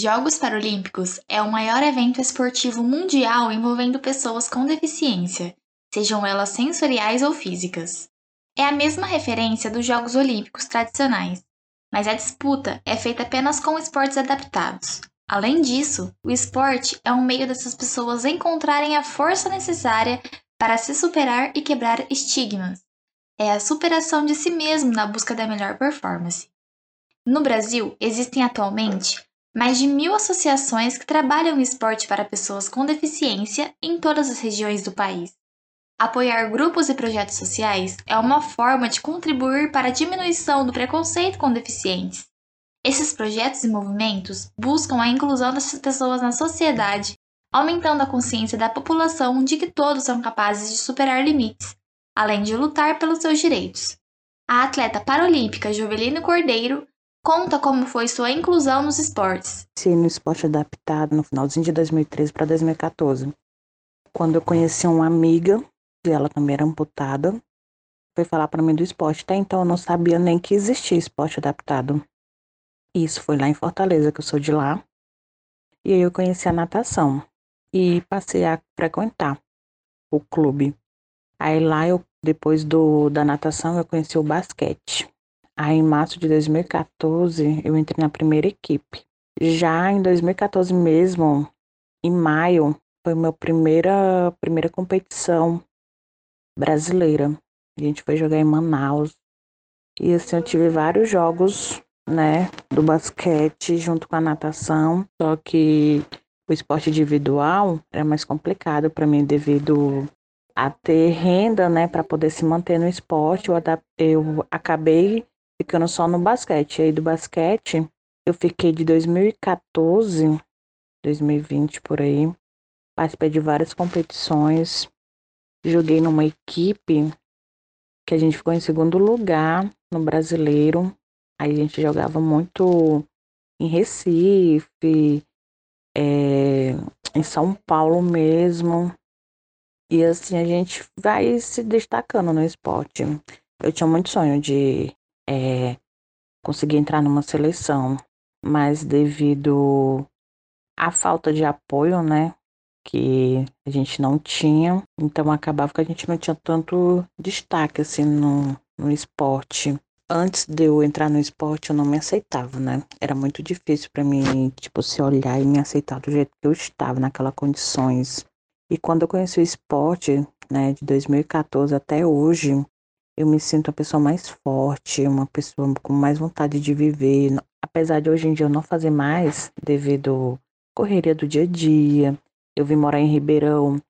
Jogos Paralímpicos é o maior evento esportivo mundial envolvendo pessoas com deficiência, sejam elas sensoriais ou físicas. É a mesma referência dos Jogos Olímpicos tradicionais, mas a disputa é feita apenas com esportes adaptados. Além disso, o esporte é um meio dessas pessoas encontrarem a força necessária para se superar e quebrar estigmas. É a superação de si mesmo na busca da melhor performance. No Brasil, existem atualmente mais de mil associações que trabalham o esporte para pessoas com deficiência em todas as regiões do país. Apoiar grupos e projetos sociais é uma forma de contribuir para a diminuição do preconceito com deficientes. Esses projetos e movimentos buscam a inclusão dessas pessoas na sociedade, aumentando a consciência da população de que todos são capazes de superar limites, além de lutar pelos seus direitos. A atleta paralímpica Jovelino Cordeiro conta como foi sua inclusão nos esportes. Sim, no esporte adaptado no finalzinho de 2013 para 2014. Quando eu conheci uma amiga ela também era amputada, foi falar para mim do esporte. Até então eu não sabia nem que existia esporte adaptado. Isso foi lá em Fortaleza, que eu sou de lá. E aí eu conheci a natação e passei a frequentar o clube. Aí lá eu, depois do, da natação, eu conheci o basquete. Aí em março de 2014 eu entrei na primeira equipe. Já em 2014 mesmo, em maio, foi minha primeira primeira competição brasileira. A gente foi jogar em Manaus. E assim, eu tive vários jogos, né, do basquete junto com a natação. Só que o esporte individual era mais complicado para mim devido a ter renda, né, para poder se manter no esporte. Eu, eu acabei ficando só no basquete. Aí do basquete, eu fiquei de 2014, 2020 por aí. Participei de várias competições joguei numa equipe que a gente ficou em segundo lugar no brasileiro. Aí a gente jogava muito em Recife, é, em São Paulo mesmo. E assim a gente vai se destacando no esporte. Eu tinha muito sonho de é, conseguir entrar numa seleção, mas devido à falta de apoio, né, que a gente não tinha, então acabava que a gente não tinha tanto destaque assim no, no esporte. Antes de eu entrar no esporte, eu não me aceitava, né? Era muito difícil para mim, tipo, se olhar e me aceitar do jeito que eu estava, naquelas condições. E quando eu conheci o esporte, né, de 2014 até hoje, eu me sinto uma pessoa mais forte, uma pessoa com mais vontade de viver. Apesar de hoje em dia eu não fazer mais, devido correria do dia a dia, eu vim morar em Ribeirão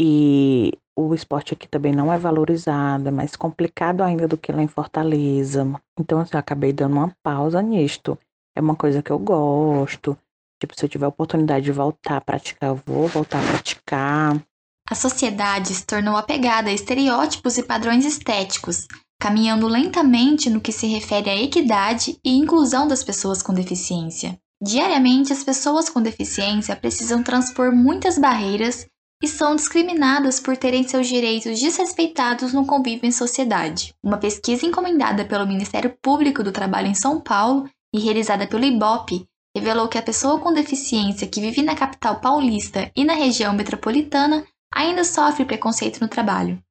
e o esporte aqui também não é valorizado, é mais complicado ainda do que lá em Fortaleza. Então, assim, eu acabei dando uma pausa nisto. É uma coisa que eu gosto. Tipo, se eu tiver oportunidade de voltar a praticar, eu vou voltar a praticar. A sociedade se tornou apegada a estereótipos e padrões estéticos, caminhando lentamente no que se refere à equidade e inclusão das pessoas com deficiência. Diariamente, as pessoas com deficiência precisam transpor muitas barreiras e são discriminadas por terem seus direitos desrespeitados no convívio em sociedade. Uma pesquisa encomendada pelo Ministério Público do Trabalho em São Paulo e realizada pelo IBOP revelou que a pessoa com deficiência que vive na capital paulista e na região metropolitana ainda sofre preconceito no trabalho.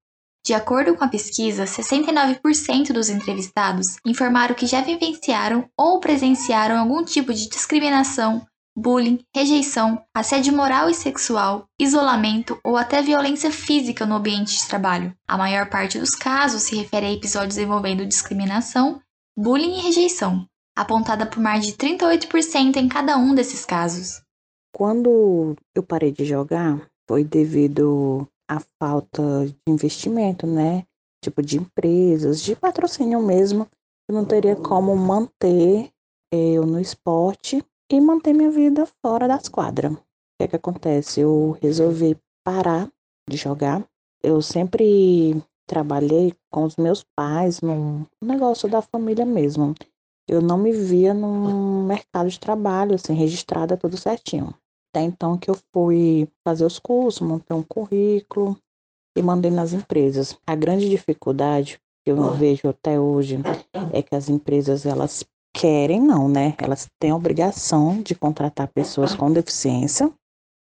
De acordo com a pesquisa, 69% dos entrevistados informaram que já vivenciaram ou presenciaram algum tipo de discriminação, bullying, rejeição, assédio moral e sexual, isolamento ou até violência física no ambiente de trabalho. A maior parte dos casos se refere a episódios envolvendo discriminação, bullying e rejeição, apontada por mais de 38% em cada um desses casos. Quando eu parei de jogar, foi devido a falta de investimento, né? Tipo de empresas, de patrocínio mesmo, eu não teria como manter eu no esporte e manter minha vida fora das quadras. O que é que acontece? Eu resolvi parar de jogar. Eu sempre trabalhei com os meus pais num negócio da família mesmo. Eu não me via num mercado de trabalho, assim, registrada tudo certinho. Até então que eu fui fazer os cursos, montei um currículo e mandei nas empresas. A grande dificuldade que eu vejo até hoje é que as empresas elas querem, não, né? Elas têm a obrigação de contratar pessoas com deficiência,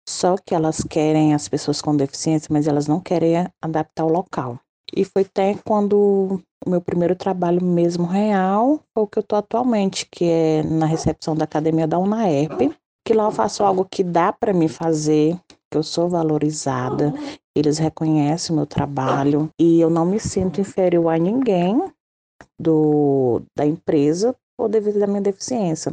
só que elas querem as pessoas com deficiência, mas elas não querem adaptar o local. E foi até quando o meu primeiro trabalho mesmo real foi o que eu tô atualmente, que é na recepção da academia da UNAERP, que lá eu faço algo que dá para me fazer, que eu sou valorizada, eles reconhecem o meu trabalho e eu não me sinto inferior a ninguém do, da empresa ou devido à minha deficiência.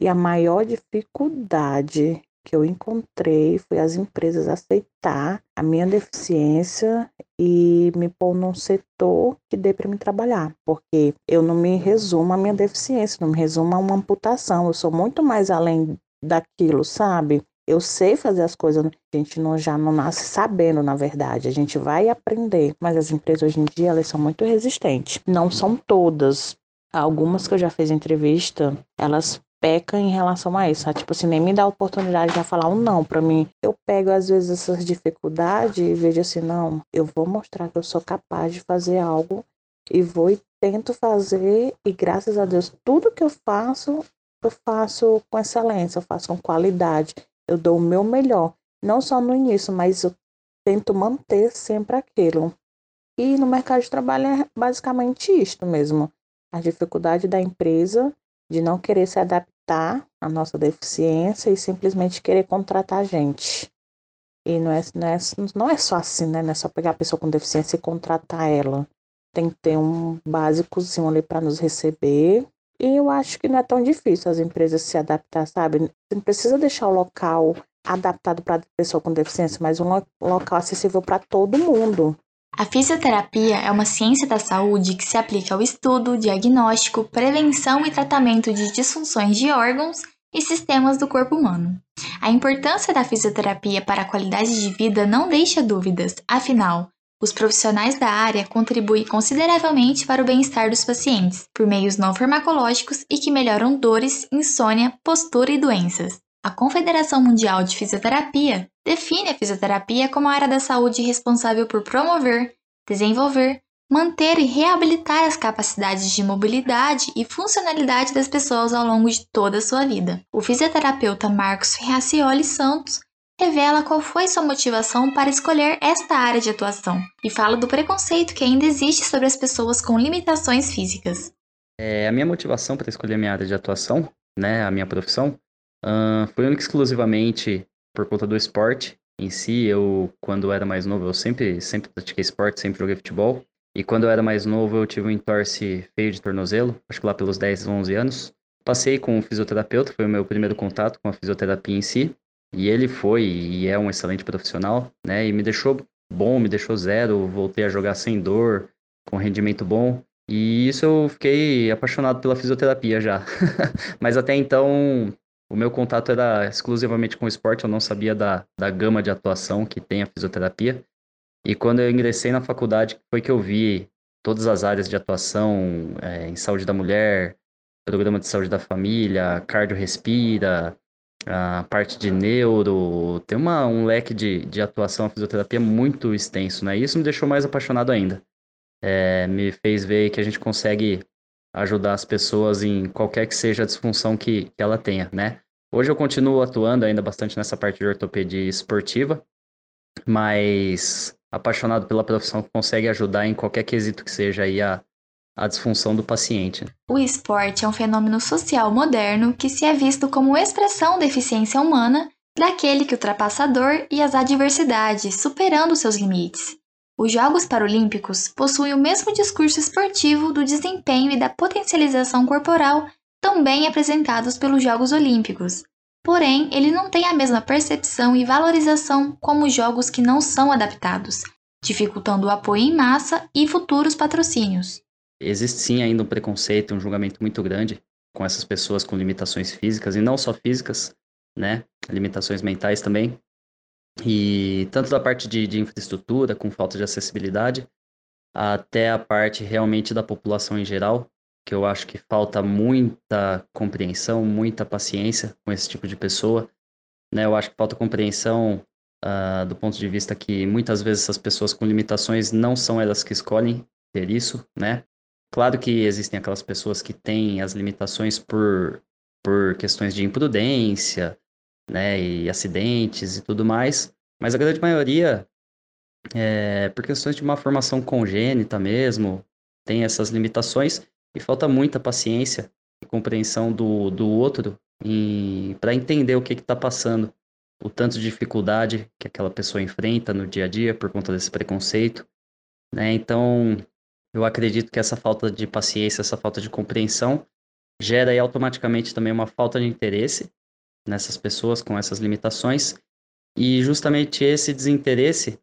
E a maior dificuldade que eu encontrei foi as empresas aceitar a minha deficiência e me pôr num setor que dê para me trabalhar, porque eu não me resumo à minha deficiência, não me resumo a uma amputação, eu sou muito mais além daquilo, sabe? Eu sei fazer as coisas, a gente não, já não nasce sabendo, na verdade. A gente vai aprender, mas as empresas hoje em dia elas são muito resistentes. Não são todas. Algumas que eu já fiz entrevista, elas pecam em relação a isso. Tipo assim, nem me dá a oportunidade de falar um não para mim. Eu pego às vezes essas dificuldades e vejo assim, não, eu vou mostrar que eu sou capaz de fazer algo e vou e tento fazer e graças a Deus tudo que eu faço eu faço com excelência, eu faço com qualidade eu dou o meu melhor, não só no início, mas eu tento manter sempre aquilo. E no mercado de trabalho é basicamente isto mesmo. A dificuldade da empresa de não querer se adaptar à nossa deficiência e simplesmente querer contratar gente. E não é, não é, não é só assim, né? Não é só pegar a pessoa com deficiência e contratar ela. Tem que ter um básicozinho ali para nos receber e eu acho que não é tão difícil as empresas se adaptar, sabe? Você não precisa deixar o local adaptado para pessoa com deficiência, mas um local acessível para todo mundo. A fisioterapia é uma ciência da saúde que se aplica ao estudo, diagnóstico, prevenção e tratamento de disfunções de órgãos e sistemas do corpo humano. A importância da fisioterapia para a qualidade de vida não deixa dúvidas, afinal, os profissionais da área contribuem consideravelmente para o bem-estar dos pacientes, por meios não farmacológicos e que melhoram dores, insônia, postura e doenças. A Confederação Mundial de Fisioterapia define a fisioterapia como a área da saúde responsável por promover, desenvolver, manter e reabilitar as capacidades de mobilidade e funcionalidade das pessoas ao longo de toda a sua vida. O fisioterapeuta Marcos Ferracioli Santos revela qual foi sua motivação para escolher esta área de atuação e fala do preconceito que ainda existe sobre as pessoas com limitações físicas. É, a minha motivação para escolher minha área de atuação, né, a minha profissão, uh, foi única exclusivamente por conta do esporte em si. Eu, quando era mais novo, eu sempre, sempre pratiquei esporte, sempre joguei futebol. E quando eu era mais novo, eu tive um entorse feio de tornozelo, acho que lá pelos 10, 11 anos. Passei com um fisioterapeuta, foi o meu primeiro contato com a fisioterapia em si. E ele foi e é um excelente profissional, né? E me deixou bom, me deixou zero, voltei a jogar sem dor, com rendimento bom. E isso eu fiquei apaixonado pela fisioterapia já. Mas até então, o meu contato era exclusivamente com o esporte, eu não sabia da, da gama de atuação que tem a fisioterapia. E quando eu ingressei na faculdade, foi que eu vi todas as áreas de atuação é, em saúde da mulher, programa de saúde da família, cardio respira, a parte de neuro, tem uma, um leque de, de atuação fisioterapia muito extenso, né? Isso me deixou mais apaixonado ainda. É, me fez ver que a gente consegue ajudar as pessoas em qualquer que seja a disfunção que, que ela tenha, né? Hoje eu continuo atuando ainda bastante nessa parte de ortopedia esportiva, mas apaixonado pela profissão que consegue ajudar em qualquer quesito que seja aí a, a disfunção do paciente. O esporte é um fenômeno social moderno que se é visto como expressão da eficiência humana daquele que ultrapassa a dor e as adversidades, superando seus limites. Os Jogos Paralímpicos possuem o mesmo discurso esportivo do desempenho e da potencialização corporal também apresentados pelos Jogos Olímpicos. Porém, ele não tem a mesma percepção e valorização como os jogos que não são adaptados, dificultando o apoio em massa e futuros patrocínios. Existe sim ainda um preconceito, um julgamento muito grande com essas pessoas com limitações físicas, e não só físicas, né? Limitações mentais também. E tanto da parte de, de infraestrutura, com falta de acessibilidade, até a parte realmente da população em geral, que eu acho que falta muita compreensão, muita paciência com esse tipo de pessoa. Né? Eu acho que falta compreensão uh, do ponto de vista que muitas vezes essas pessoas com limitações não são elas que escolhem ter isso, né? Claro que existem aquelas pessoas que têm as limitações por, por questões de imprudência, né, e acidentes e tudo mais, mas a grande maioria, é, por questões de uma formação congênita mesmo, tem essas limitações e falta muita paciência e compreensão do, do outro para entender o que está passando, o tanto de dificuldade que aquela pessoa enfrenta no dia a dia por conta desse preconceito. Né? Então, eu acredito que essa falta de paciência, essa falta de compreensão, gera aí automaticamente também uma falta de interesse nessas pessoas com essas limitações. E justamente esse desinteresse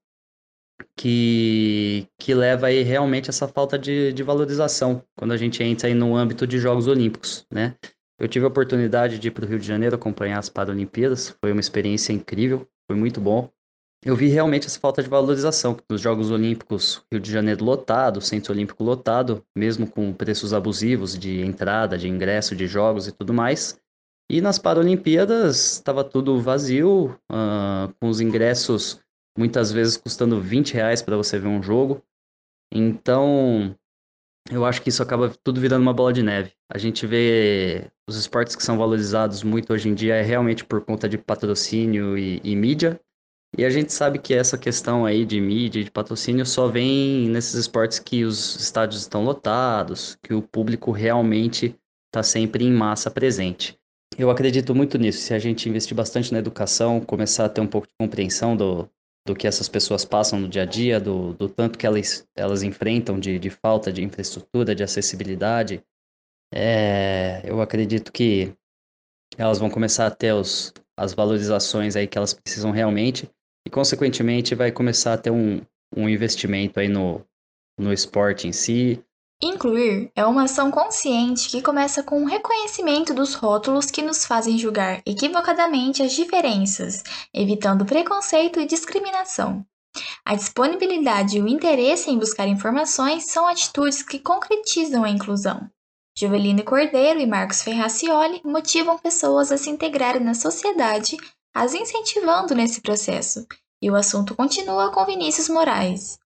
que, que leva aí realmente essa falta de, de valorização quando a gente entra aí no âmbito de Jogos Olímpicos, né? Eu tive a oportunidade de ir para o Rio de Janeiro acompanhar as Paralimpíadas, foi uma experiência incrível, foi muito bom. Eu vi realmente essa falta de valorização nos Jogos Olímpicos, Rio de Janeiro lotado, Centro Olímpico lotado, mesmo com preços abusivos de entrada, de ingresso, de jogos e tudo mais. E nas Paralimpíadas estava tudo vazio, uh, com os ingressos muitas vezes custando 20 reais para você ver um jogo. Então, eu acho que isso acaba tudo virando uma bola de neve. A gente vê os esportes que são valorizados muito hoje em dia é realmente por conta de patrocínio e, e mídia. E a gente sabe que essa questão aí de mídia de patrocínio só vem nesses esportes que os estádios estão lotados, que o público realmente está sempre em massa presente. Eu acredito muito nisso. Se a gente investir bastante na educação, começar a ter um pouco de compreensão do, do que essas pessoas passam no dia a dia, do, do tanto que elas, elas enfrentam de, de falta de infraestrutura, de acessibilidade, é, eu acredito que elas vão começar a ter os, as valorizações aí que elas precisam realmente e, consequentemente, vai começar a ter um, um investimento aí no, no esporte em si, Incluir é uma ação consciente que começa com o reconhecimento dos rótulos que nos fazem julgar equivocadamente as diferenças, evitando preconceito e discriminação. A disponibilidade e o interesse em buscar informações são atitudes que concretizam a inclusão. Joveline Cordeiro e Marcos Ferracioli motivam pessoas a se integrarem na sociedade, as incentivando nesse processo. E o assunto continua com Vinícius Moraes.